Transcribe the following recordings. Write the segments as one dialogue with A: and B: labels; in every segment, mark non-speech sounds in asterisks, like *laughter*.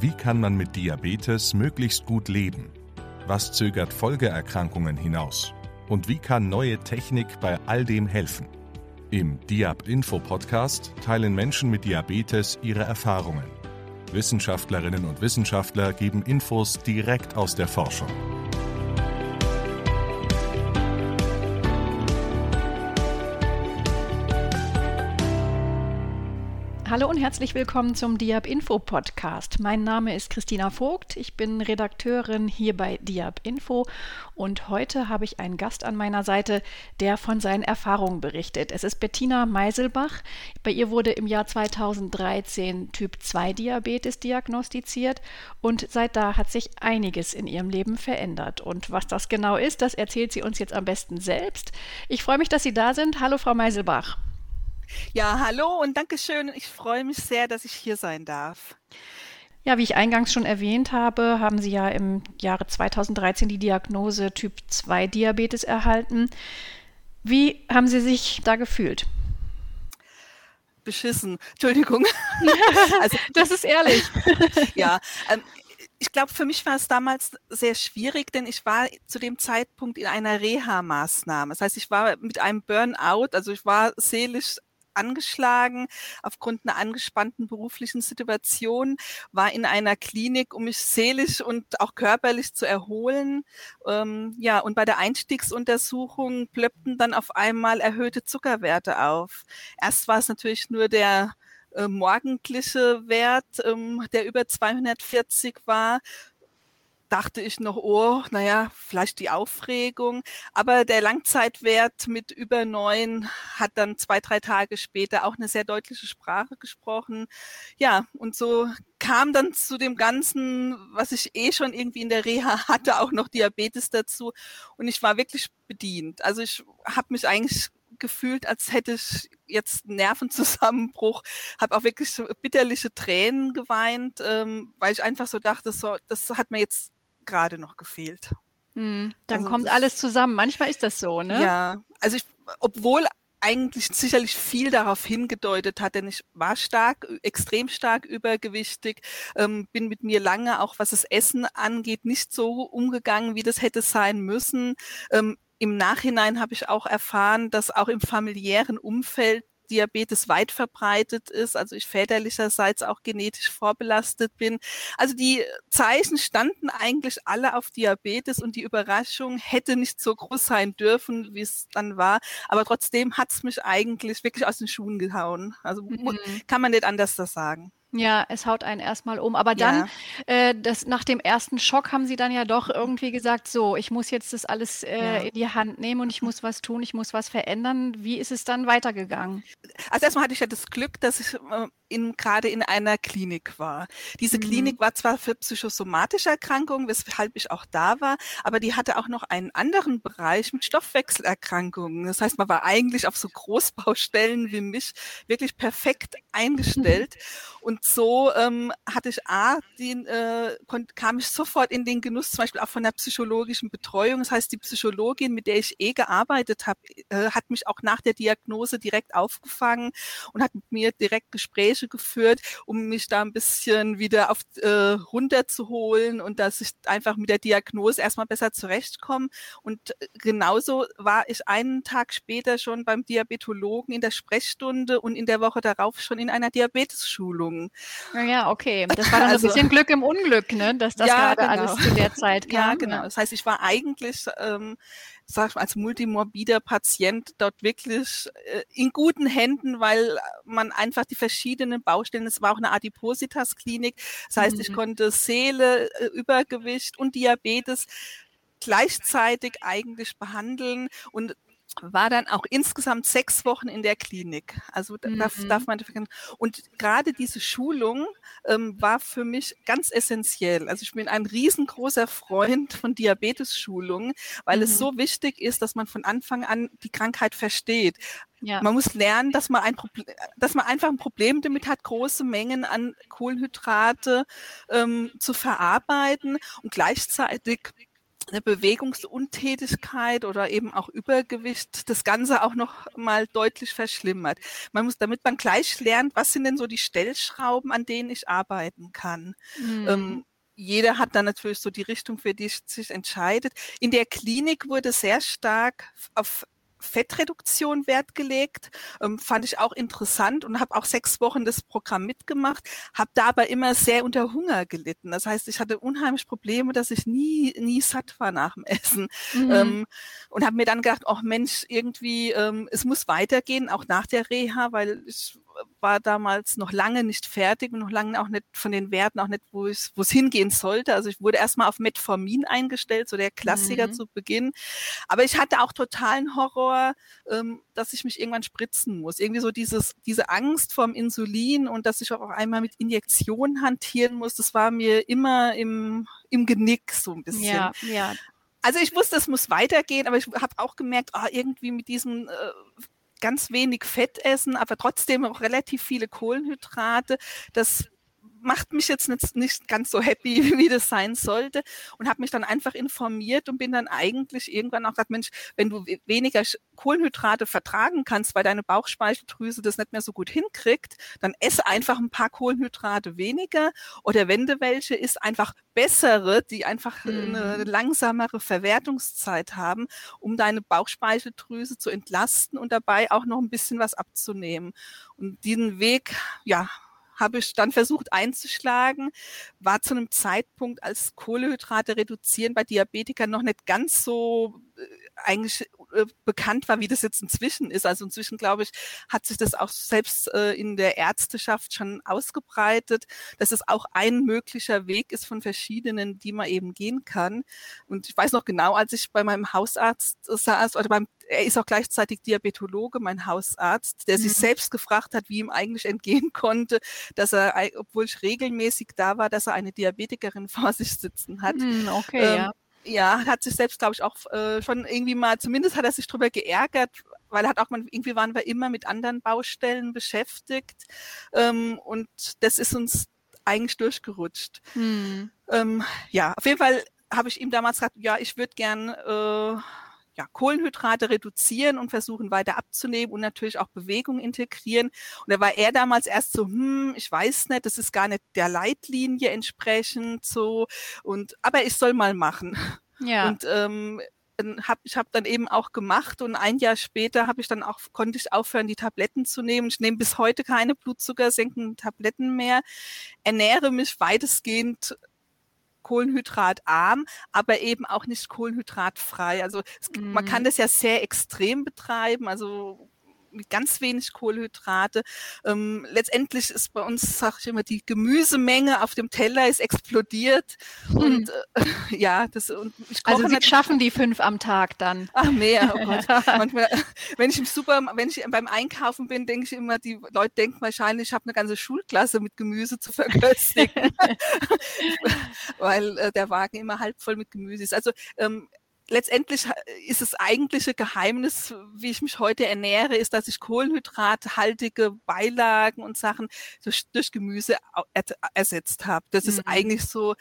A: Wie kann man mit Diabetes möglichst gut leben? Was zögert Folgeerkrankungen hinaus? Und wie kann neue Technik bei all dem helfen? Im Diab Info Podcast teilen Menschen mit Diabetes ihre Erfahrungen. Wissenschaftlerinnen und Wissenschaftler geben Infos direkt aus der Forschung.
B: Hallo und herzlich willkommen zum Diab Info Podcast. Mein Name ist Christina Vogt. Ich bin Redakteurin hier bei Diab Info und heute habe ich einen Gast an meiner Seite, der von seinen Erfahrungen berichtet. Es ist Bettina Meiselbach. Bei ihr wurde im Jahr 2013 Typ 2 Diabetes diagnostiziert und seit da hat sich einiges in ihrem Leben verändert. Und was das genau ist, das erzählt sie uns jetzt am besten selbst. Ich freue mich, dass Sie da sind. Hallo, Frau Meiselbach.
C: Ja, hallo und Dankeschön. Ich freue mich sehr, dass ich hier sein darf.
B: Ja, wie ich eingangs schon erwähnt habe, haben Sie ja im Jahre 2013 die Diagnose Typ 2 Diabetes erhalten. Wie haben Sie sich da gefühlt?
C: Beschissen. Entschuldigung. *laughs*
B: also, das ist ehrlich. *laughs*
C: ja, ähm, ich glaube, für mich war es damals sehr schwierig, denn ich war zu dem Zeitpunkt in einer Reha-Maßnahme. Das heißt, ich war mit einem Burnout, also ich war seelisch angeschlagen aufgrund einer angespannten beruflichen Situation, war in einer Klinik, um mich seelisch und auch körperlich zu erholen. Ähm, ja, und bei der Einstiegsuntersuchung plöppten dann auf einmal erhöhte Zuckerwerte auf. Erst war es natürlich nur der äh, morgendliche Wert, ähm, der über 240 war dachte ich noch, oh, naja, vielleicht die Aufregung. Aber der Langzeitwert mit über neun hat dann zwei, drei Tage später auch eine sehr deutliche Sprache gesprochen. Ja, und so kam dann zu dem Ganzen, was ich eh schon irgendwie in der Reha hatte, auch noch Diabetes dazu. Und ich war wirklich bedient. Also ich habe mich eigentlich gefühlt, als hätte ich jetzt Nervenzusammenbruch, habe auch wirklich bitterliche Tränen geweint, ähm, weil ich einfach so dachte, so, das hat mir jetzt gerade noch gefehlt.
B: Hm, dann also, kommt alles zusammen. Manchmal ist das so, ne?
C: Ja, also ich, obwohl eigentlich sicherlich viel darauf hingedeutet hat, denn ich war stark, extrem stark übergewichtig, ähm, bin mit mir lange, auch was das Essen angeht, nicht so umgegangen, wie das hätte sein müssen. Ähm, Im Nachhinein habe ich auch erfahren, dass auch im familiären Umfeld Diabetes weit verbreitet ist, also ich väterlicherseits auch genetisch vorbelastet bin. Also die Zeichen standen eigentlich alle auf Diabetes und die Überraschung hätte nicht so groß sein dürfen, wie es dann war. Aber trotzdem hat es mich eigentlich wirklich aus den Schuhen gehauen. Also mhm. kann man nicht anders das sagen.
B: Ja, es haut einen erstmal um. Aber dann, ja. äh, das, nach dem ersten Schock haben Sie dann ja doch irgendwie gesagt, so, ich muss jetzt das alles äh, ja. in die Hand nehmen und ich muss was tun, ich muss was verändern. Wie ist es dann weitergegangen?
C: Also erstmal hatte ich ja das Glück, dass ich äh, in, gerade in einer Klinik war. Diese mhm. Klinik war zwar für psychosomatische Erkrankungen, weshalb ich auch da war, aber die hatte auch noch einen anderen Bereich mit Stoffwechselerkrankungen. Das heißt, man war eigentlich auf so Großbaustellen wie mich wirklich perfekt eingestellt. Mhm. Und so ähm, hatte ich A, den, äh, kam ich sofort in den Genuss, zum Beispiel auch von der psychologischen Betreuung. Das heißt, die Psychologin, mit der ich eh gearbeitet habe, äh, hat mich auch nach der Diagnose direkt aufgefangen und hat mit mir direkt Gespräche Gespräche geführt, um mich da ein bisschen wieder auf äh, runterzuholen und dass ich einfach mit der Diagnose erstmal besser zurechtkomme. Und äh, genauso war ich einen Tag später schon beim Diabetologen in der Sprechstunde und in der Woche darauf schon in einer Diabetesschulung.
B: Ja, okay. *laughs* Das war dann also, ein bisschen Glück im Unglück, ne? dass das ja, gerade genau. alles zu der Zeit kam.
C: Ja, genau. Das heißt, ich war eigentlich ähm, sag ich mal, als multimorbider Patient dort wirklich äh, in guten Händen, weil man einfach die verschiedenen Baustellen, es war auch eine Adipositas-Klinik, das heißt, mhm. ich konnte Seele, äh, Übergewicht und Diabetes gleichzeitig eigentlich behandeln und war dann auch insgesamt sechs Wochen in der Klinik. Also mhm. darf, darf man und gerade diese Schulung ähm, war für mich ganz essentiell. Also ich bin ein riesengroßer Freund von Diabetes-Schulungen, weil mhm. es so wichtig ist, dass man von Anfang an die Krankheit versteht. Ja. Man muss lernen, dass man ein Problem, dass man einfach ein Problem damit hat, große Mengen an Kohlenhydrate ähm, zu verarbeiten und gleichzeitig eine Bewegungsuntätigkeit oder eben auch Übergewicht das Ganze auch noch mal deutlich verschlimmert. Man muss, damit man gleich lernt, was sind denn so die Stellschrauben, an denen ich arbeiten kann. Mhm. Ähm, jeder hat dann natürlich so die Richtung, für die sich entscheidet. In der Klinik wurde sehr stark auf Fettreduktion Wert gelegt, ähm, fand ich auch interessant und habe auch sechs Wochen das Programm mitgemacht, habe da aber immer sehr unter Hunger gelitten. Das heißt, ich hatte unheimlich Probleme, dass ich nie nie satt war nach dem Essen mhm. ähm, und habe mir dann gedacht, ach Mensch, irgendwie ähm, es muss weitergehen, auch nach der Reha, weil ich war damals noch lange nicht fertig und noch lange auch nicht von den Werten, auch nicht, wo es, hingehen sollte. Also ich wurde erstmal auf Metformin eingestellt, so der Klassiker mhm. zu Beginn. Aber ich hatte auch totalen Horror, ähm, dass ich mich irgendwann spritzen muss. Irgendwie so dieses, diese Angst vorm Insulin und dass ich auch einmal mit Injektionen hantieren muss, das war mir immer im, im Genick so ein bisschen. Ja, ja. Also ich wusste, es muss weitergehen, aber ich habe auch gemerkt, oh, irgendwie mit diesem äh, ganz wenig Fett essen, aber trotzdem auch relativ viele Kohlenhydrate. Das macht mich jetzt nicht, nicht ganz so happy, *laughs* wie das sein sollte und habe mich dann einfach informiert und bin dann eigentlich irgendwann auch gesagt, Mensch, wenn du weniger Kohlenhydrate vertragen kannst, weil deine Bauchspeicheldrüse das nicht mehr so gut hinkriegt, dann esse einfach ein paar Kohlenhydrate weniger oder wenn du welche, isst einfach bessere, die einfach mhm. eine langsamere Verwertungszeit haben, um deine Bauchspeicheldrüse zu entlasten und dabei auch noch ein bisschen was abzunehmen. Und diesen Weg, ja, habe ich dann versucht einzuschlagen, war zu einem Zeitpunkt, als Kohlehydrate reduzieren bei Diabetikern noch nicht ganz so äh, eigentlich äh, bekannt war, wie das jetzt inzwischen ist. Also inzwischen, glaube ich, hat sich das auch selbst äh, in der Ärzteschaft schon ausgebreitet, dass es auch ein möglicher Weg ist von verschiedenen, die man eben gehen kann. Und ich weiß noch genau, als ich bei meinem Hausarzt saß, oder beim, er ist auch gleichzeitig Diabetologe, mein Hausarzt, der mhm. sich selbst gefragt hat, wie ihm eigentlich entgehen *laughs* konnte, dass er, obwohl ich regelmäßig da war, dass er eine Diabetikerin *laughs* vor sich sitzen hat.
B: Mhm, okay, ähm, ja
C: ja, hat sich selbst, glaube ich, auch äh, schon irgendwie mal, zumindest hat er sich drüber geärgert, weil er hat auch mal, irgendwie waren wir immer mit anderen Baustellen beschäftigt. Ähm, und das ist uns eigentlich durchgerutscht. Hm. Ähm, ja, auf jeden Fall habe ich ihm damals gesagt, ja, ich würde gern äh, ja, Kohlenhydrate reduzieren und versuchen weiter abzunehmen und natürlich auch Bewegung integrieren. Und da war er damals erst so, hm, ich weiß nicht, das ist gar nicht der Leitlinie entsprechend so. Und aber ich soll mal machen. Ja. Und ähm, hab, ich habe dann eben auch gemacht und ein Jahr später habe ich dann auch konnte ich aufhören die Tabletten zu nehmen. Ich nehme bis heute keine blutzuckersenkenden Tabletten mehr, ernähre mich weitestgehend kohlenhydratarm, aber eben auch nicht kohlenhydratfrei. Also es, mm. man kann mhm. das ja sehr extrem betreiben. Also mit ganz wenig Kohlenhydrate. Ähm, letztendlich ist bei uns, sage ich immer, die Gemüsemenge auf dem Teller ist explodiert. Hm. Und äh, *laughs* ja, das und
B: ich koche Also Sie schaffen die fünf am Tag dann.
C: Ach mehr, oh *laughs* Gott. Manchmal, wenn ich im Super, wenn ich beim Einkaufen bin, denke ich immer, die Leute denken wahrscheinlich, ich habe eine ganze Schulklasse mit Gemüse zu verköstigen. *laughs* Weil äh, der Wagen immer halb voll mit Gemüse ist. Also ähm, letztendlich ist das eigentliche Geheimnis, wie ich mich heute ernähre, ist, dass ich kohlenhydrathaltige Beilagen und Sachen durch, durch Gemüse ersetzt habe. Das mhm. ist eigentlich so.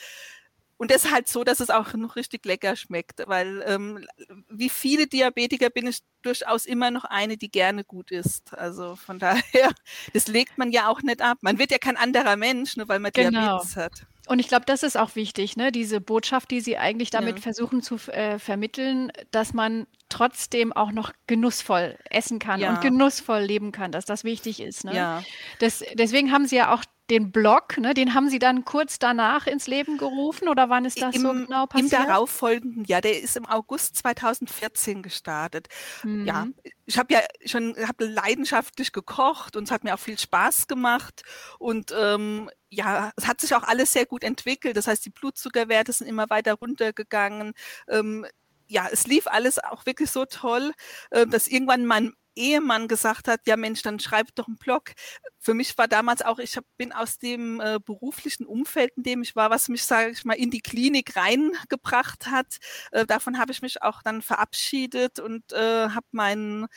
C: Und das ist halt so, dass es auch noch richtig lecker schmeckt, weil ähm, wie viele Diabetiker bin ich durchaus immer noch eine, die gerne gut isst. Also von *laughs* daher, das legt man ja auch nicht ab. Man wird ja kein anderer Mensch, nur weil man genau. Diabetes hat.
B: Und ich glaube, das ist auch wichtig, ne? diese Botschaft, die Sie eigentlich damit ja. versuchen zu äh, vermitteln, dass man trotzdem auch noch genussvoll essen kann ja. und genussvoll leben kann, dass das wichtig ist. Ne? Ja. Das, deswegen haben Sie ja auch den Blog, ne, den haben Sie dann kurz danach ins Leben gerufen oder wann ist das Im, so genau passiert?
C: Im darauffolgenden Jahr, der ist im August 2014 gestartet. Mhm. Ja, ich habe ja schon hab leidenschaftlich gekocht und es hat mir auch viel Spaß gemacht und ähm, ja, es hat sich auch alles sehr gut entwickelt. Das heißt, die Blutzuckerwerte sind immer weiter runtergegangen. Ähm, ja, es lief alles auch wirklich so toll, äh, dass irgendwann mein Ehemann gesagt hat, ja Mensch, dann schreib doch einen Blog. Für mich war damals auch, ich hab, bin aus dem äh, beruflichen Umfeld, in dem ich war, was mich, sage ich mal, in die Klinik reingebracht hat. Äh, davon habe ich mich auch dann verabschiedet und äh, habe meinen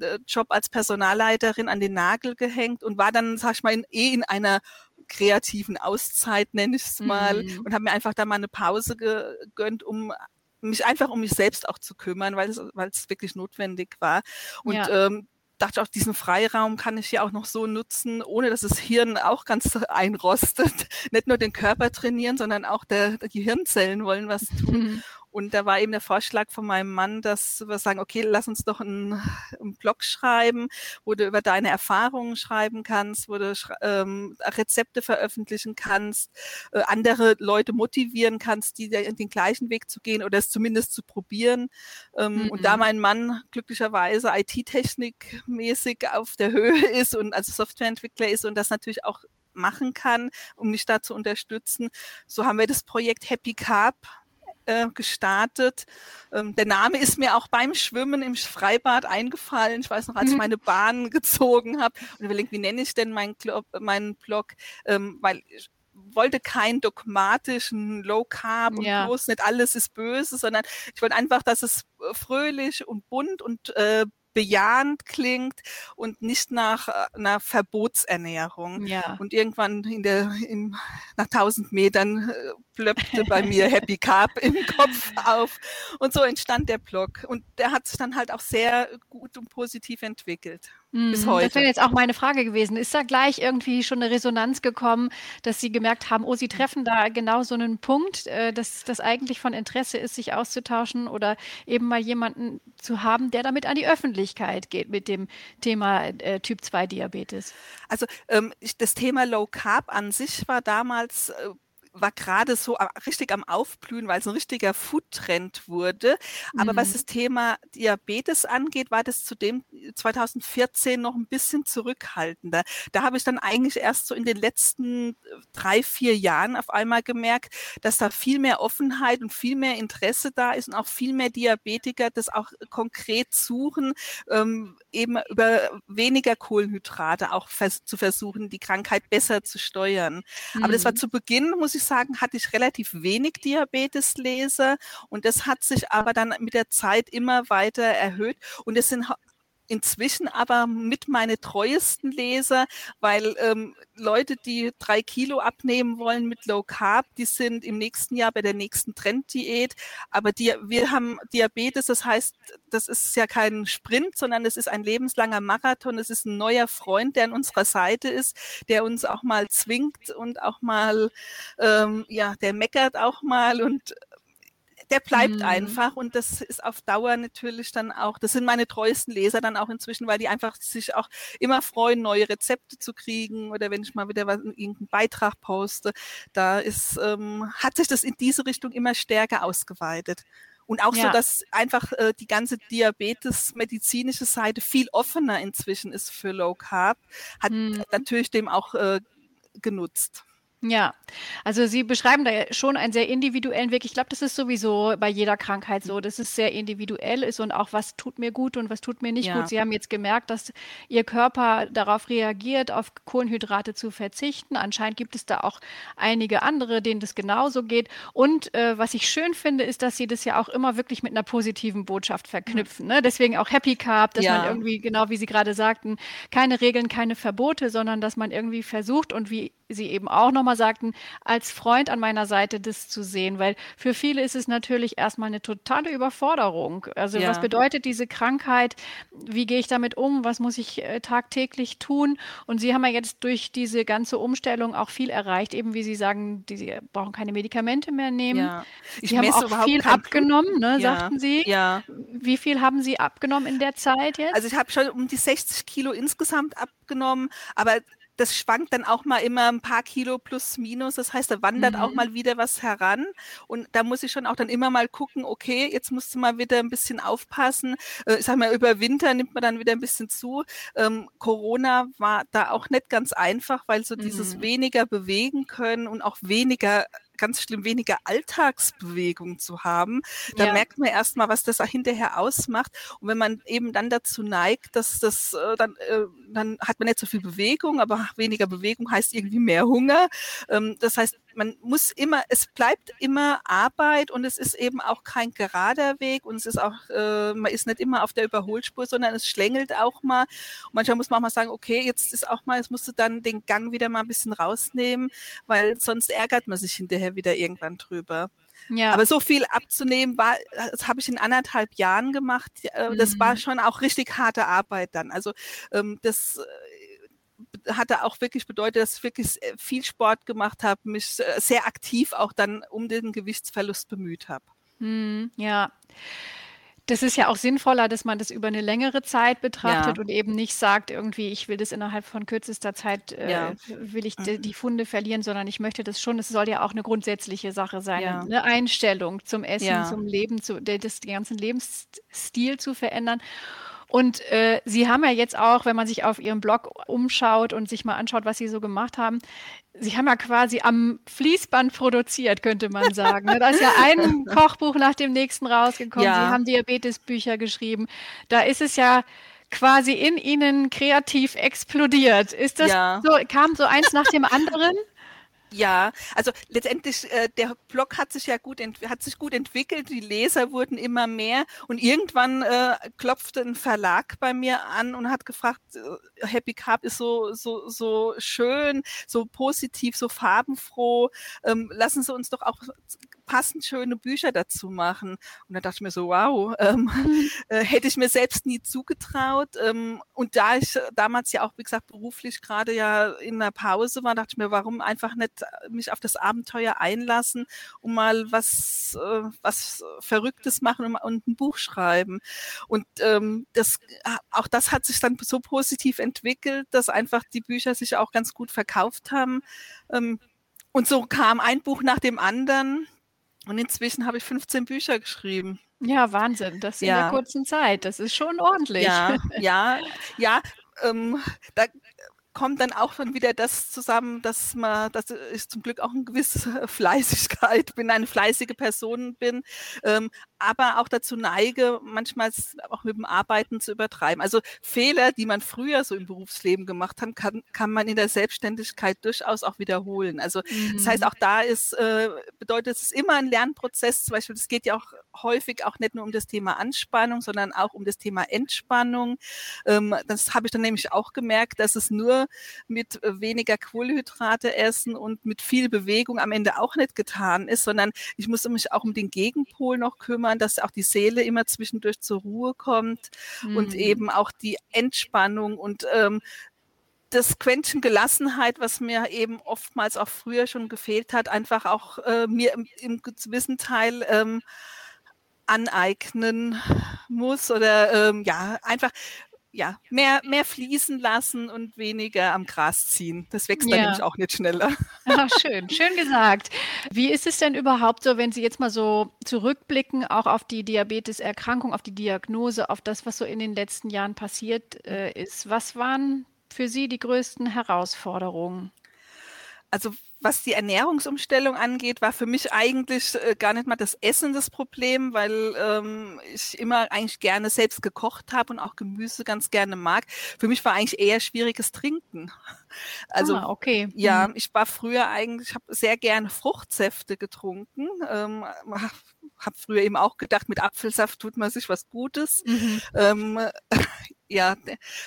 C: äh, Job als Personalleiterin an den Nagel gehängt und war dann, sag ich mal, in, eh in einer kreativen Auszeit, nenne ich es mal, mhm. und habe mir einfach da mal eine Pause gegönnt, um mich einfach um mich selbst auch zu kümmern, weil es, weil es wirklich notwendig war. Und ja. ähm, dachte auch, diesen Freiraum kann ich ja auch noch so nutzen, ohne dass das Hirn auch ganz *laughs* einrostet. Nicht nur den Körper trainieren, sondern auch der, die Hirnzellen wollen was tun. Mhm. Und da war eben der Vorschlag von meinem Mann, dass wir sagen, okay, lass uns doch einen, einen Blog schreiben, wo du über deine Erfahrungen schreiben kannst, wo du ähm, Rezepte veröffentlichen kannst, äh, andere Leute motivieren kannst, die den gleichen Weg zu gehen oder es zumindest zu probieren. Ähm, mhm. Und da mhm. mein Mann glücklicherweise IT-Technik mäßig auf der Höhe *laughs* ist und also Softwareentwickler ist und das natürlich auch machen kann, um mich da zu unterstützen. So haben wir das Projekt Happy Carb äh, gestartet. Ähm, der Name ist mir auch beim Schwimmen im Freibad eingefallen. Ich weiß noch, als ich mhm. meine Bahn *laughs* gezogen habe und überlegt, wie nenne ich denn meinen, meinen Blog, ähm, weil ich wollte keinen dogmatischen Low Carb und ja. bloß nicht alles ist böse, sondern ich wollte einfach, dass es äh, fröhlich und bunt und äh, bejahend klingt und nicht nach einer Verbotsernährung. Ja. Und irgendwann in der, in, nach tausend Metern äh, plöppte bei mir *laughs* Happy Carb im Kopf auf. Und so entstand der Blog. Und der hat sich dann halt auch sehr gut und positiv entwickelt.
B: Bis heute. Das wäre jetzt auch meine Frage gewesen. Ist da gleich irgendwie schon eine Resonanz gekommen, dass Sie gemerkt haben, oh, Sie treffen da genau so einen Punkt, äh, dass das eigentlich von Interesse ist, sich auszutauschen oder eben mal jemanden zu haben, der damit an die Öffentlichkeit geht mit dem Thema äh, Typ 2 Diabetes?
C: Also ähm, das Thema Low Carb an sich war damals äh, war gerade so richtig am Aufblühen, weil es ein richtiger Food-Trend wurde. Aber mhm. was das Thema Diabetes angeht, war das zudem 2014 noch ein bisschen zurückhaltender. Da habe ich dann eigentlich erst so in den letzten äh, drei, vier Jahren auf einmal gemerkt, dass da viel mehr Offenheit und viel mehr Interesse da ist und auch viel mehr Diabetiker das auch konkret suchen, ähm, eben über weniger Kohlenhydrate auch vers zu versuchen, die Krankheit besser zu steuern. Mhm. Aber das war mhm. zu Beginn, muss ich sagen, hatte ich relativ wenig Diabetesleser und das hat sich aber dann mit der Zeit immer weiter erhöht. Und es sind inzwischen aber mit meine treuesten Leser, weil ähm, Leute, die drei Kilo abnehmen wollen mit Low Carb, die sind im nächsten Jahr bei der nächsten Trenddiät. Aber die, wir haben Diabetes, das heißt, das ist ja kein Sprint, sondern es ist ein lebenslanger Marathon. Es ist ein neuer Freund, der an unserer Seite ist, der uns auch mal zwingt und auch mal, ähm, ja, der meckert auch mal und der bleibt mhm. einfach und das ist auf Dauer natürlich dann auch, das sind meine treuesten Leser dann auch inzwischen, weil die einfach sich auch immer freuen, neue Rezepte zu kriegen oder wenn ich mal wieder was, irgendeinen Beitrag poste, da ist, ähm, hat sich das in diese Richtung immer stärker ausgeweitet. Und auch ja. so, dass einfach äh, die ganze Diabetes-medizinische Seite viel offener inzwischen ist für Low Carb, hat mhm. natürlich dem auch äh, genutzt.
B: Ja, also Sie beschreiben da schon einen sehr individuellen Weg. Ich glaube, das ist sowieso bei jeder Krankheit so, dass es sehr individuell ist und auch was tut mir gut und was tut mir nicht ja. gut. Sie haben jetzt gemerkt, dass Ihr Körper darauf reagiert, auf Kohlenhydrate zu verzichten. Anscheinend gibt es da auch einige andere, denen das genauso geht. Und äh, was ich schön finde, ist, dass Sie das ja auch immer wirklich mit einer positiven Botschaft verknüpfen. Ne? Deswegen auch Happy Carb, dass ja. man irgendwie, genau wie Sie gerade sagten, keine Regeln, keine Verbote, sondern dass man irgendwie versucht und wie Sie eben auch nochmal sagten, als Freund an meiner Seite das zu sehen, weil für viele ist es natürlich erstmal eine totale Überforderung. Also ja. was bedeutet diese Krankheit? Wie gehe ich damit um? Was muss ich äh, tagtäglich tun? Und Sie haben ja jetzt durch diese ganze Umstellung auch viel erreicht, eben wie Sie sagen, die, Sie brauchen keine Medikamente mehr nehmen. Ja. Ich Sie haben auch viel abgenommen, ne, ja. sagten Sie. Ja. Wie viel haben Sie abgenommen in der Zeit jetzt?
C: Also ich habe schon um die 60 Kilo insgesamt abgenommen, aber das schwankt dann auch mal immer ein paar Kilo plus minus. Das heißt, da wandert mhm. auch mal wieder was heran. Und da muss ich schon auch dann immer mal gucken, okay, jetzt musst du mal wieder ein bisschen aufpassen. Äh, ich sag mal, über Winter nimmt man dann wieder ein bisschen zu. Ähm, Corona war da auch nicht ganz einfach, weil so mhm. dieses weniger bewegen können und auch weniger ganz schlimm weniger Alltagsbewegung zu haben. Da ja. merkt man erstmal, was das hinterher ausmacht. Und wenn man eben dann dazu neigt, dass das äh, dann, äh, dann hat man nicht so viel Bewegung, aber weniger Bewegung heißt irgendwie mehr Hunger. Ähm, das heißt, man muss immer, es bleibt immer Arbeit und es ist eben auch kein gerader Weg und es ist auch, äh, man ist nicht immer auf der Überholspur, sondern es schlängelt auch mal. Und manchmal muss man auch mal sagen, okay, jetzt ist auch mal, jetzt musst du dann den Gang wieder mal ein bisschen rausnehmen, weil sonst ärgert man sich hinterher wieder irgendwann drüber. Ja. Aber so viel abzunehmen war, das habe ich in anderthalb Jahren gemacht. Das mhm. war schon auch richtig harte Arbeit dann. Also ähm, das hatte auch wirklich bedeutet, dass ich wirklich viel Sport gemacht habe, mich sehr aktiv auch dann um den Gewichtsverlust bemüht habe.
B: Mhm, ja. Das ist ja auch sinnvoller, dass man das über eine längere Zeit betrachtet ja. und eben nicht sagt, irgendwie, ich will das innerhalb von kürzester Zeit, äh, ja. will ich die, mhm. die, Funde verlieren, sondern ich möchte das schon, es soll ja auch eine grundsätzliche Sache sein, ja. eine Einstellung zum Essen, zum Leben, zu, den ganzen Lebensstil zu verändern. Und äh, Sie haben ja jetzt auch, wenn man sich auf Ihrem Blog umschaut und sich mal anschaut, was Sie so gemacht haben, Sie haben ja quasi am Fließband produziert, könnte man sagen. Ne? Da ist ja ein *laughs* Kochbuch nach dem nächsten rausgekommen. Ja. Sie haben Diabetesbücher geschrieben. Da ist es ja quasi in Ihnen kreativ explodiert. Ist das ja. so, kam so eins nach dem anderen?
C: Ja, also letztendlich, äh, der Blog hat sich ja gut, hat sich gut entwickelt, die Leser wurden immer mehr und irgendwann äh, klopfte ein Verlag bei mir an und hat gefragt, äh, Happy Carb ist so, so, so schön, so positiv, so farbenfroh, ähm, lassen Sie uns doch auch passend schöne Bücher dazu machen. Und da dachte ich mir so, wow, ähm, mhm. *laughs* äh, hätte ich mir selbst nie zugetraut. Ähm, und da ich damals ja auch, wie gesagt, beruflich gerade ja in einer Pause war, dachte ich mir, warum einfach nicht mich auf das Abenteuer einlassen und mal was, äh, was Verrücktes machen und, und, ein Buch schreiben. Und ähm, das, auch das hat sich dann so positiv entwickelt, dass einfach die Bücher sich auch ganz gut verkauft haben. Ähm, und so kam ein Buch nach dem anderen. Und inzwischen habe ich 15 Bücher geschrieben.
B: Ja, Wahnsinn. Das in ja. der kurzen Zeit. Das ist schon ordentlich.
C: Ja, *laughs* ja, ja. Ähm, da kommt dann auch schon wieder das zusammen, dass man, dass ich zum Glück auch eine gewisse *laughs* Fleißigkeit bin, eine fleißige Person bin, ähm, aber auch dazu neige, manchmal auch mit dem Arbeiten zu übertreiben. Also Fehler, die man früher so im Berufsleben gemacht hat, kann, kann man in der Selbstständigkeit durchaus auch wiederholen. Also mhm. das heißt, mhm. auch da ist, äh, bedeutet es immer ein Lernprozess. Zum Beispiel, es geht ja auch häufig auch nicht nur um das Thema Anspannung, sondern auch um das Thema Entspannung. Ähm, das habe ich dann nämlich auch gemerkt, dass es nur mit weniger Kohlenhydrate essen und mit viel Bewegung am Ende auch nicht getan ist, sondern ich muss mich auch um den Gegenpol noch kümmern kümmern, dass auch die Seele immer zwischendurch zur Ruhe kommt mhm. und eben auch die Entspannung und ähm, das Quäntchen Gelassenheit, was mir eben oftmals auch früher schon gefehlt hat, einfach auch äh, mir im, im, gewissen Teil ähm, aneignen muss oder ähm, ja, einfach ja, mehr, mehr fließen lassen und weniger am Gras ziehen. Das wächst ja. dann nämlich auch nicht schneller.
B: Ach, *laughs* schön, schön gesagt. Wie ist es denn überhaupt so, wenn Sie jetzt mal so zurückblicken, auch auf die Diabeteserkrankung, auf die Diagnose, auf das, was so in den letzten Jahren passiert äh, ist? Was waren für Sie die größten Herausforderungen?
C: Also was die Ernährungsumstellung angeht, war für mich eigentlich äh, gar nicht mal das Essen das Problem, weil ähm, ich immer eigentlich gerne selbst gekocht habe und auch Gemüse ganz gerne mag. Für mich war eigentlich eher schwieriges Trinken. Also ah, okay. Ja, mhm. ich war früher eigentlich, habe sehr gerne Fruchtsäfte getrunken. Ähm, *laughs* habe früher eben auch gedacht, mit Apfelsaft tut man sich was Gutes. Mhm. Ähm, *laughs* ja,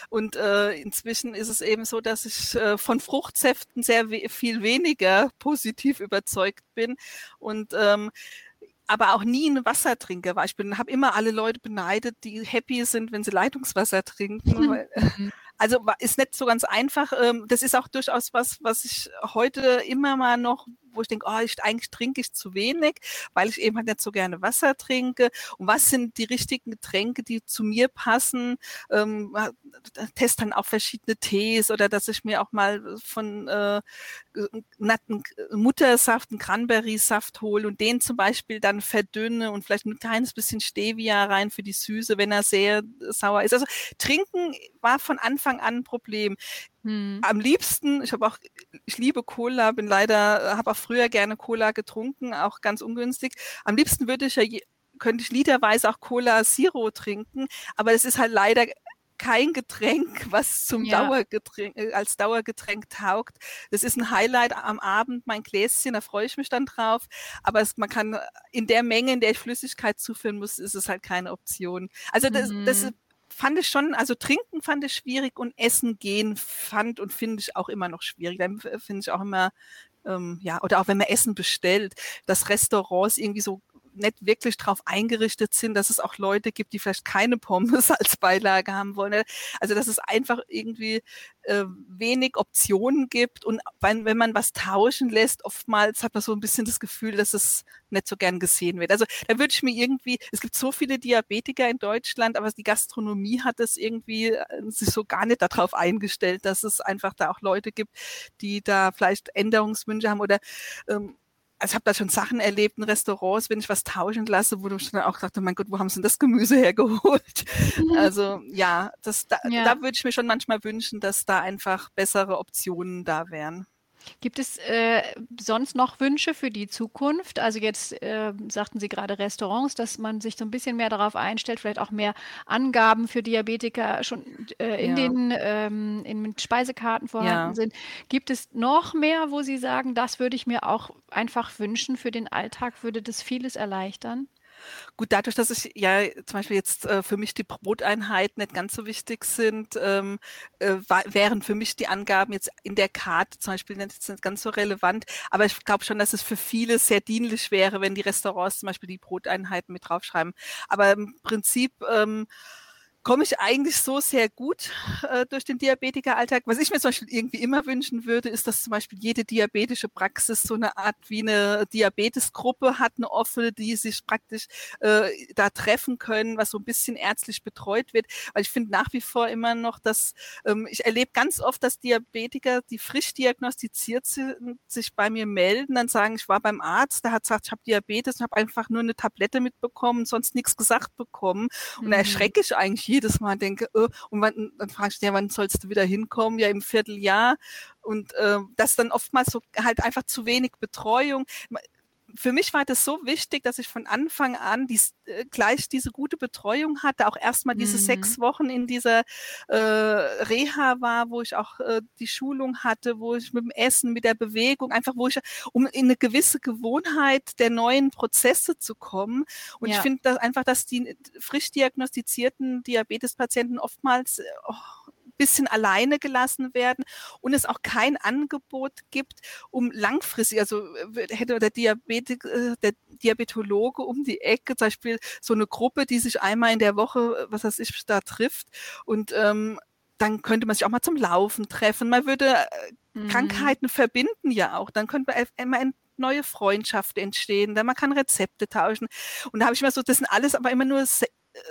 C: und äh, inzwischen ist es eben so, dass ich äh, von Fruchtsäften sehr we viel weniger positiv überzeugt bin und ähm, aber auch nie ein Wassertrinker war. Ich bin, habe immer alle Leute beneidet, die happy sind, wenn sie Leitungswasser trinken. Weil, mhm. Also ist nicht so ganz einfach. Ähm, das ist auch durchaus was, was ich heute immer mal noch wo ich denke, oh, ich, eigentlich trinke ich zu wenig, weil ich eben halt nicht so gerne Wasser trinke. Und was sind die richtigen Getränke, die zu mir passen? Ähm, teste dann auch verschiedene Tees oder dass ich mir auch mal von äh, natten Muttersaft, einen Cranberry-Saft hole und den zum Beispiel dann verdünne und vielleicht ein kleines bisschen Stevia rein für die Süße, wenn er sehr sauer ist. Also trinken war von Anfang an ein Problem. Hm. Am liebsten, ich habe auch, ich liebe Cola, bin leider, habe auch früher gerne Cola getrunken, auch ganz ungünstig. Am liebsten würde ich ja, könnte ich literweise auch Cola Zero trinken, aber es ist halt leider kein Getränk, *laughs* was zum ja. Dauergetränk, äh, als Dauergetränk taugt. Das ist ein Highlight am Abend, mein Gläschen, da freue ich mich dann drauf. Aber es, man kann in der Menge, in der ich Flüssigkeit zuführen muss, ist es halt keine Option. Also das, mhm. das fand ich schon, also trinken fand ich schwierig und essen gehen fand und finde ich auch immer noch schwierig. Dann finde ich auch immer ähm, ja, oder auch wenn man Essen bestellt, dass Restaurants irgendwie so nicht wirklich darauf eingerichtet sind, dass es auch Leute gibt, die vielleicht keine Pommes *laughs* als Beilage haben wollen. Also dass es einfach irgendwie äh, wenig Optionen gibt und wenn, wenn man was tauschen lässt, oftmals hat man so ein bisschen das Gefühl, dass es nicht so gern gesehen wird. Also da würde ich mir irgendwie, es gibt so viele Diabetiker in Deutschland, aber die Gastronomie hat es irgendwie äh, sich so gar nicht darauf eingestellt, dass es einfach da auch Leute gibt, die da vielleicht Änderungswünsche haben oder ähm, also ich habe da schon Sachen erlebt in Restaurants, wenn ich was tauschen lasse, wo du schon auch dachte, mein Gott, wo haben sie denn das Gemüse hergeholt? Mhm. Also ja, das, da, ja. da würde ich mir schon manchmal wünschen, dass da einfach bessere Optionen da wären.
B: Gibt es äh, sonst noch Wünsche für die Zukunft? Also jetzt äh, sagten Sie gerade Restaurants, dass man sich so ein bisschen mehr darauf einstellt, vielleicht auch mehr Angaben für Diabetiker schon äh, in ja. den ähm, in Speisekarten vorhanden ja. sind. Gibt es noch mehr, wo Sie sagen, das würde ich mir auch einfach wünschen für den Alltag, würde das vieles erleichtern?
C: Gut, dadurch, dass ich ja zum Beispiel jetzt äh, für mich die Broteinheiten nicht ganz so wichtig sind, ähm, äh, wären für mich die Angaben jetzt in der Karte zum Beispiel nicht, nicht ganz so relevant. Aber ich glaube schon, dass es für viele sehr dienlich wäre, wenn die Restaurants zum Beispiel die Broteinheiten mit draufschreiben. Aber im Prinzip ähm, komme ich eigentlich so sehr gut äh, durch den Diabetikeralltag. Was ich mir zum Beispiel irgendwie immer wünschen würde, ist, dass zum Beispiel jede diabetische Praxis so eine Art wie eine Diabetesgruppe hat, eine offene, die sich praktisch äh, da treffen können, was so ein bisschen ärztlich betreut wird. Weil ich finde nach wie vor immer noch, dass ähm, ich erlebe ganz oft, dass Diabetiker, die frisch diagnostiziert sind, sich bei mir melden, dann sagen, ich war beim Arzt, der hat gesagt, ich habe Diabetes und habe einfach nur eine Tablette mitbekommen, sonst nichts gesagt bekommen. Und mhm. da erschrecke ich eigentlich jedes Mal denke, oh, und wann, dann fragst du ja, wann sollst du wieder hinkommen? Ja, im Vierteljahr. Und äh, das dann oftmals so halt einfach zu wenig Betreuung für mich war das so wichtig, dass ich von Anfang an dies, äh, gleich diese gute Betreuung hatte, auch erstmal diese mhm. sechs Wochen in dieser äh, Reha war, wo ich auch äh, die Schulung hatte, wo ich mit dem Essen, mit der Bewegung, einfach wo ich, um in eine gewisse Gewohnheit der neuen Prozesse zu kommen. Und ja. ich finde dass einfach, dass die frisch diagnostizierten Diabetespatienten oftmals oh, bisschen alleine gelassen werden und es auch kein Angebot gibt, um langfristig, also äh, hätte der, Diabetik, äh, der Diabetologe um die Ecke zum Beispiel so eine Gruppe, die sich einmal in der Woche, was weiß ich, da trifft und ähm, dann könnte man sich auch mal zum Laufen treffen. Man würde äh, mhm. Krankheiten verbinden ja auch. Dann könnte man immer neue Freundschaften entstehen, dann man kann Rezepte tauschen. Und da habe ich mir so, das sind alles aber immer nur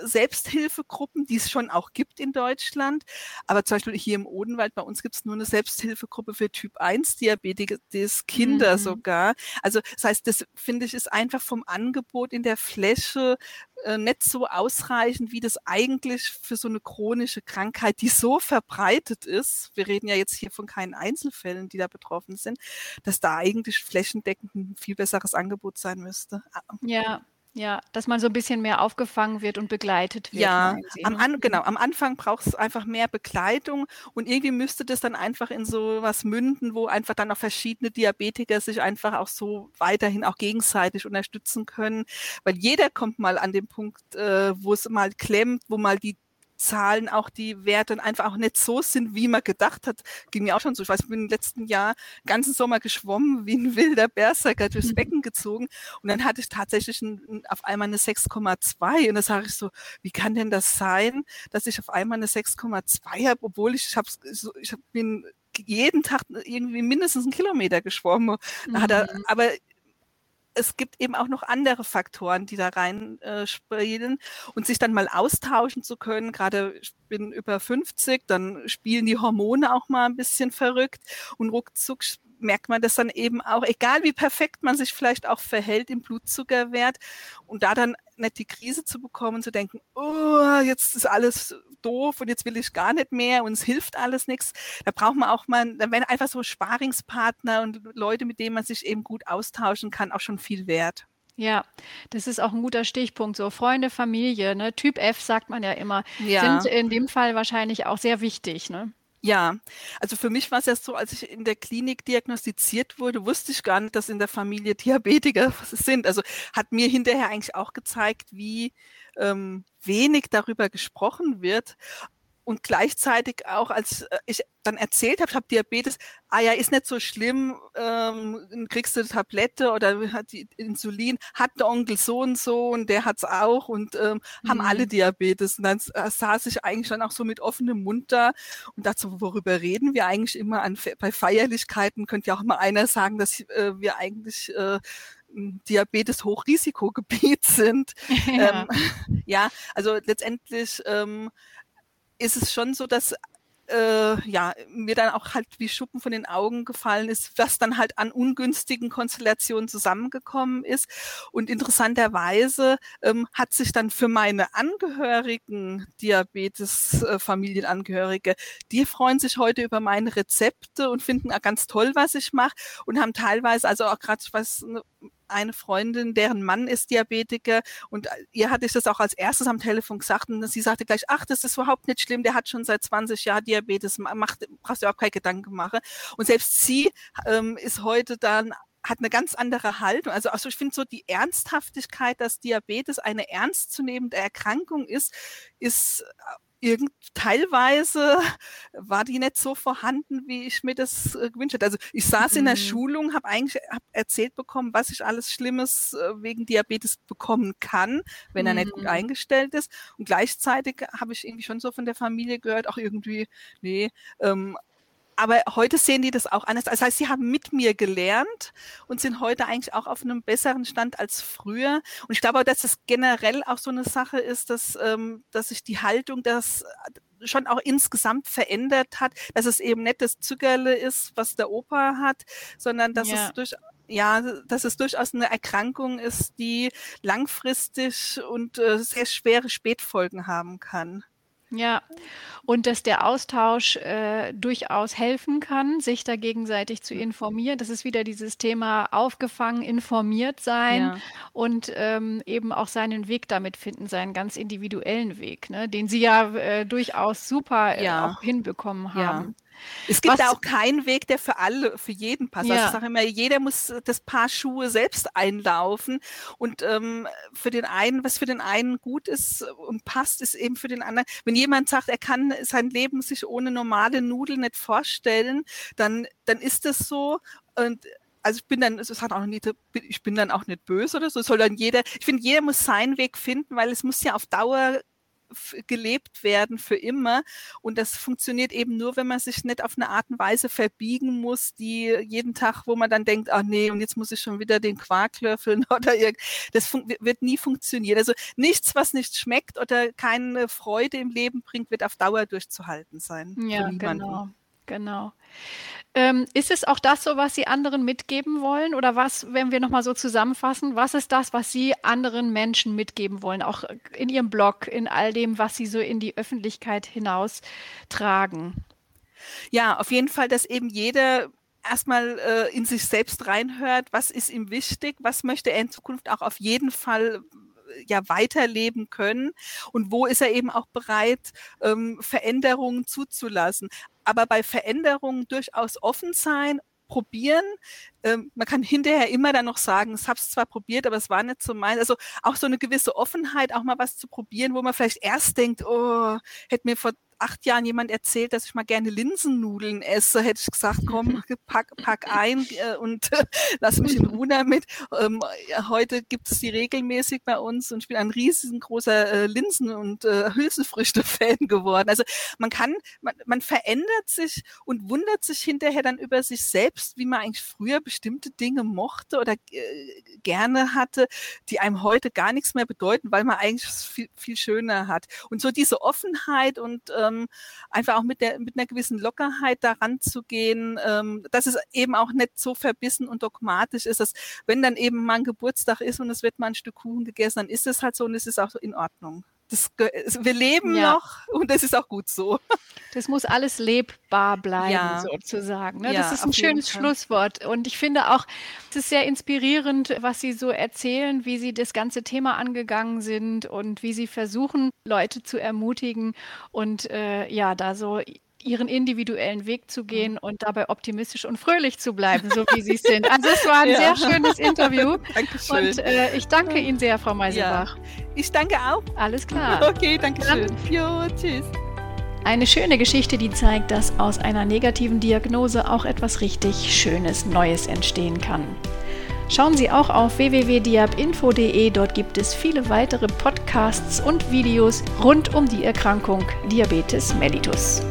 C: Selbsthilfegruppen, die es schon auch gibt in Deutschland. Aber zum Beispiel hier im Odenwald, bei uns gibt es nur eine Selbsthilfegruppe für Typ 1 Diabetes Kinder mhm. sogar. Also das heißt, das finde ich ist einfach vom Angebot in der Fläche äh, nicht so ausreichend, wie das eigentlich für so eine chronische Krankheit, die so verbreitet ist, wir reden ja jetzt hier von keinen Einzelfällen, die da betroffen sind, dass da eigentlich flächendeckend ein viel besseres Angebot sein müsste.
B: Ja, ja, dass man so ein bisschen mehr aufgefangen wird und begleitet wird.
C: Ja, am an, genau. Am Anfang braucht es einfach mehr Begleitung und irgendwie müsste das dann einfach in so was münden, wo einfach dann auch verschiedene Diabetiker sich einfach auch so weiterhin auch gegenseitig unterstützen können, weil jeder kommt mal an den Punkt, äh, wo es mal klemmt, wo mal die Zahlen auch die Werte einfach auch nicht so sind, wie man gedacht hat. Ging mir auch schon so. Ich weiß, ich bin im letzten Jahr ganzen Sommer geschwommen, wie ein wilder Berserker durchs mhm. Becken gezogen. Und dann hatte ich tatsächlich ein, auf einmal eine 6,2. Und da sage ich so, wie kann denn das sein, dass ich auf einmal eine 6,2 habe, obwohl ich, ich, hab, ich bin jeden Tag irgendwie mindestens einen Kilometer geschwommen. Da hat er, mhm. aber es gibt eben auch noch andere Faktoren, die da rein äh, spielen und sich dann mal austauschen zu können. Gerade ich bin über 50, dann spielen die Hormone auch mal ein bisschen verrückt und ruckzuck merkt man das dann eben auch, egal wie perfekt man sich vielleicht auch verhält im Blutzuckerwert und da dann nicht die Krise zu bekommen, zu denken, oh, jetzt ist alles doof und jetzt will ich gar nicht mehr und es hilft alles nichts. Da braucht man auch mal, da werden einfach so Sparingspartner und Leute, mit denen man sich eben gut austauschen kann, auch schon viel wert.
B: Ja, das ist auch ein guter Stichpunkt. So Freunde, Familie, ne? Typ F sagt man ja immer, ja. sind in dem Fall wahrscheinlich auch sehr wichtig. Ne?
C: Ja, also für mich war es ja so, als ich in der Klinik diagnostiziert wurde, wusste ich gar nicht, dass in der Familie Diabetiker *laughs* sind. Also hat mir hinterher eigentlich auch gezeigt, wie ähm, wenig darüber gesprochen wird. Und gleichzeitig auch, als äh, ich dann erzählt habe, ich habe Diabetes, ah ja, ist nicht so schlimm, ähm, kriegst du eine Tablette oder hat die Insulin, hat der Onkel so und so und der hat's auch und ähm, mhm. haben alle mhm. Diabetes. Und dann äh, saß ich eigentlich dann auch so mit offenem Mund da und dachte so, worüber reden wir eigentlich immer an, bei Feierlichkeiten? Könnte ja auch mal einer sagen, dass äh, wir eigentlich äh, Diabetes-Hochrisikogebiet *laughs* sind. *laughs* Ja. Ähm, ja, also letztendlich ähm, ist es schon so, dass äh, ja, mir dann auch halt wie Schuppen von den Augen gefallen ist, was dann halt an ungünstigen Konstellationen zusammengekommen ist. Und interessanterweise ähm, hat sich dann für meine Angehörigen, Diabetes-Familienangehörige, die freuen sich heute über meine Rezepte und finden ganz toll, was ich mache und haben teilweise, also auch gerade was ne, eine Freundin, deren Mann ist Diabetiker und äh, ihr hatte ich das auch als erstes am Telefon gesagt und sie sagte gleich, ach, das ist überhaupt nicht schlimm, der hat schon seit 20 Jahren Diabetes, macht, brauchst du auch keine Gedanken machen. Und selbst sie ähm, ist heute dann hat eine ganz andere Haltung. Also, also ich finde so die Ernsthaftigkeit, dass Diabetes eine ernstzunehmende Erkrankung ist, ist irgend teilweise *laughs* war die nicht so vorhanden, wie ich mir das äh, gewünscht hätte. Also ich saß mhm. in der mhm. Schulung, habe eigentlich hab erzählt bekommen, was ich alles Schlimmes äh, wegen Diabetes bekommen kann, wenn mhm. er nicht gut mhm. eingestellt ist. Und gleichzeitig habe ich irgendwie schon so von der Familie gehört, auch irgendwie, nee, ähm, aber heute sehen die das auch anders. Das heißt, sie haben mit mir gelernt und sind heute eigentlich auch auf einem besseren Stand als früher. Und ich glaube auch, dass das generell auch so eine Sache ist, dass, ähm, dass sich die Haltung das schon auch insgesamt verändert hat, dass es eben nicht das Zückerle ist, was der Opa hat, sondern dass ja. es durch ja, dass es durchaus eine Erkrankung ist, die langfristig und äh, sehr schwere Spätfolgen haben kann.
B: Ja, und dass der Austausch äh, durchaus helfen kann, sich da gegenseitig zu informieren. Das ist wieder dieses Thema aufgefangen, informiert sein ja. und ähm, eben auch seinen Weg damit finden, seinen ganz individuellen Weg, ne, den Sie ja äh, durchaus super äh, ja. auch hinbekommen haben.
C: Es gibt da auch keinen Weg, der für alle, für jeden passt. Also ja. Also ich sage immer, jeder muss das Paar Schuhe selbst einlaufen. Und ähm, für den einen, was für den einen gut ist und passt, ist eben für den anderen. Wenn jemand sagt, er kann sein Leben sich ohne normale Nudeln nicht vorstellen, dann, dann ist das so. Und also ich bin dann, es hat auch nicht, ich bin dann auch nicht böse oder so, soll dann jeder, ich finde, jeder muss seinen Weg finden, weil es muss ja auf Dauer gelebt werden für immer. Und das funktioniert eben nur, wenn man sich nicht auf eine Art und Weise verbiegen muss, die jeden Tag, wo man dann denkt, ach nee, und jetzt muss ich schon wieder den Quark löffeln *laughs* oder irgend, das wird nie funktionieren. Also nichts, was nicht schmeckt oder keine Freude im Leben bringt, wird auf Dauer durchzuhalten sein.
B: Ja, genau, genau. Ähm, ist es auch das so, was Sie anderen mitgeben wollen? Oder was, wenn wir nochmal so zusammenfassen, was ist das, was Sie anderen Menschen mitgeben wollen? Auch in Ihrem Blog, in all dem, was Sie so in die Öffentlichkeit hinaus tragen?
C: Ja, auf jeden Fall, dass eben jeder erstmal äh, in sich selbst reinhört, was ist ihm wichtig, was möchte er in Zukunft auch auf jeden Fall ja weiterleben können und wo ist er eben auch bereit, ähm, Veränderungen zuzulassen. Aber bei Veränderungen durchaus offen sein probieren. Ähm, man kann hinterher immer dann noch sagen, ich habe es zwar probiert, aber es war nicht so mein. Also auch so eine gewisse Offenheit, auch mal was zu probieren, wo man vielleicht erst denkt, oh, hätte mir vor acht Jahren jemand erzählt, dass ich mal gerne Linsennudeln esse, hätte ich gesagt, komm, *laughs* pack, pack ein äh, und äh, *laughs* lass mich in Ruhe damit. Ähm, heute gibt es die regelmäßig bei uns und ich bin ein riesengroßer äh, Linsen- und äh, Hülsenfrüchte-Fan geworden. Also man kann, man, man verändert sich und wundert sich hinterher dann über sich selbst, wie man eigentlich früher bestimmte Dinge mochte oder äh, gerne hatte, die einem heute gar nichts mehr bedeuten, weil man eigentlich viel, viel schöner hat. Und so diese Offenheit und äh, ähm, einfach auch mit, der, mit einer gewissen Lockerheit daran zu gehen, ähm, dass es eben auch nicht so verbissen und dogmatisch ist, dass wenn dann eben mal ein Geburtstag ist und es wird mal ein Stück Kuchen gegessen, dann ist es halt so und es ist auch in Ordnung. Das, wir leben ja. noch und das ist auch gut so. *laughs*
B: Das muss alles lebbar bleiben, ja. sozusagen. Ne? Ja, das ist ein schönes Schlusswort. Und ich finde auch, es ist sehr inspirierend, was Sie so erzählen, wie Sie das ganze Thema angegangen sind und wie Sie versuchen, Leute zu ermutigen und äh, ja, da so ihren individuellen Weg zu mhm. gehen und dabei optimistisch und fröhlich zu bleiben, so wie Sie es sind. Also es war ein *laughs* ja. sehr schönes Interview. *laughs* Dankeschön. Und äh, ich danke Ihnen sehr, Frau Meisenbach.
C: Ja. Ich danke auch.
B: Alles klar. *laughs*
C: Okay, danke schön. Jo, tschüss.
B: Eine schöne Geschichte, die zeigt, dass aus einer negativen Diagnose auch etwas richtig Schönes Neues entstehen kann. Schauen Sie auch auf www.diabinfo.de, dort gibt es viele weitere Podcasts und Videos rund um die Erkrankung Diabetes mellitus.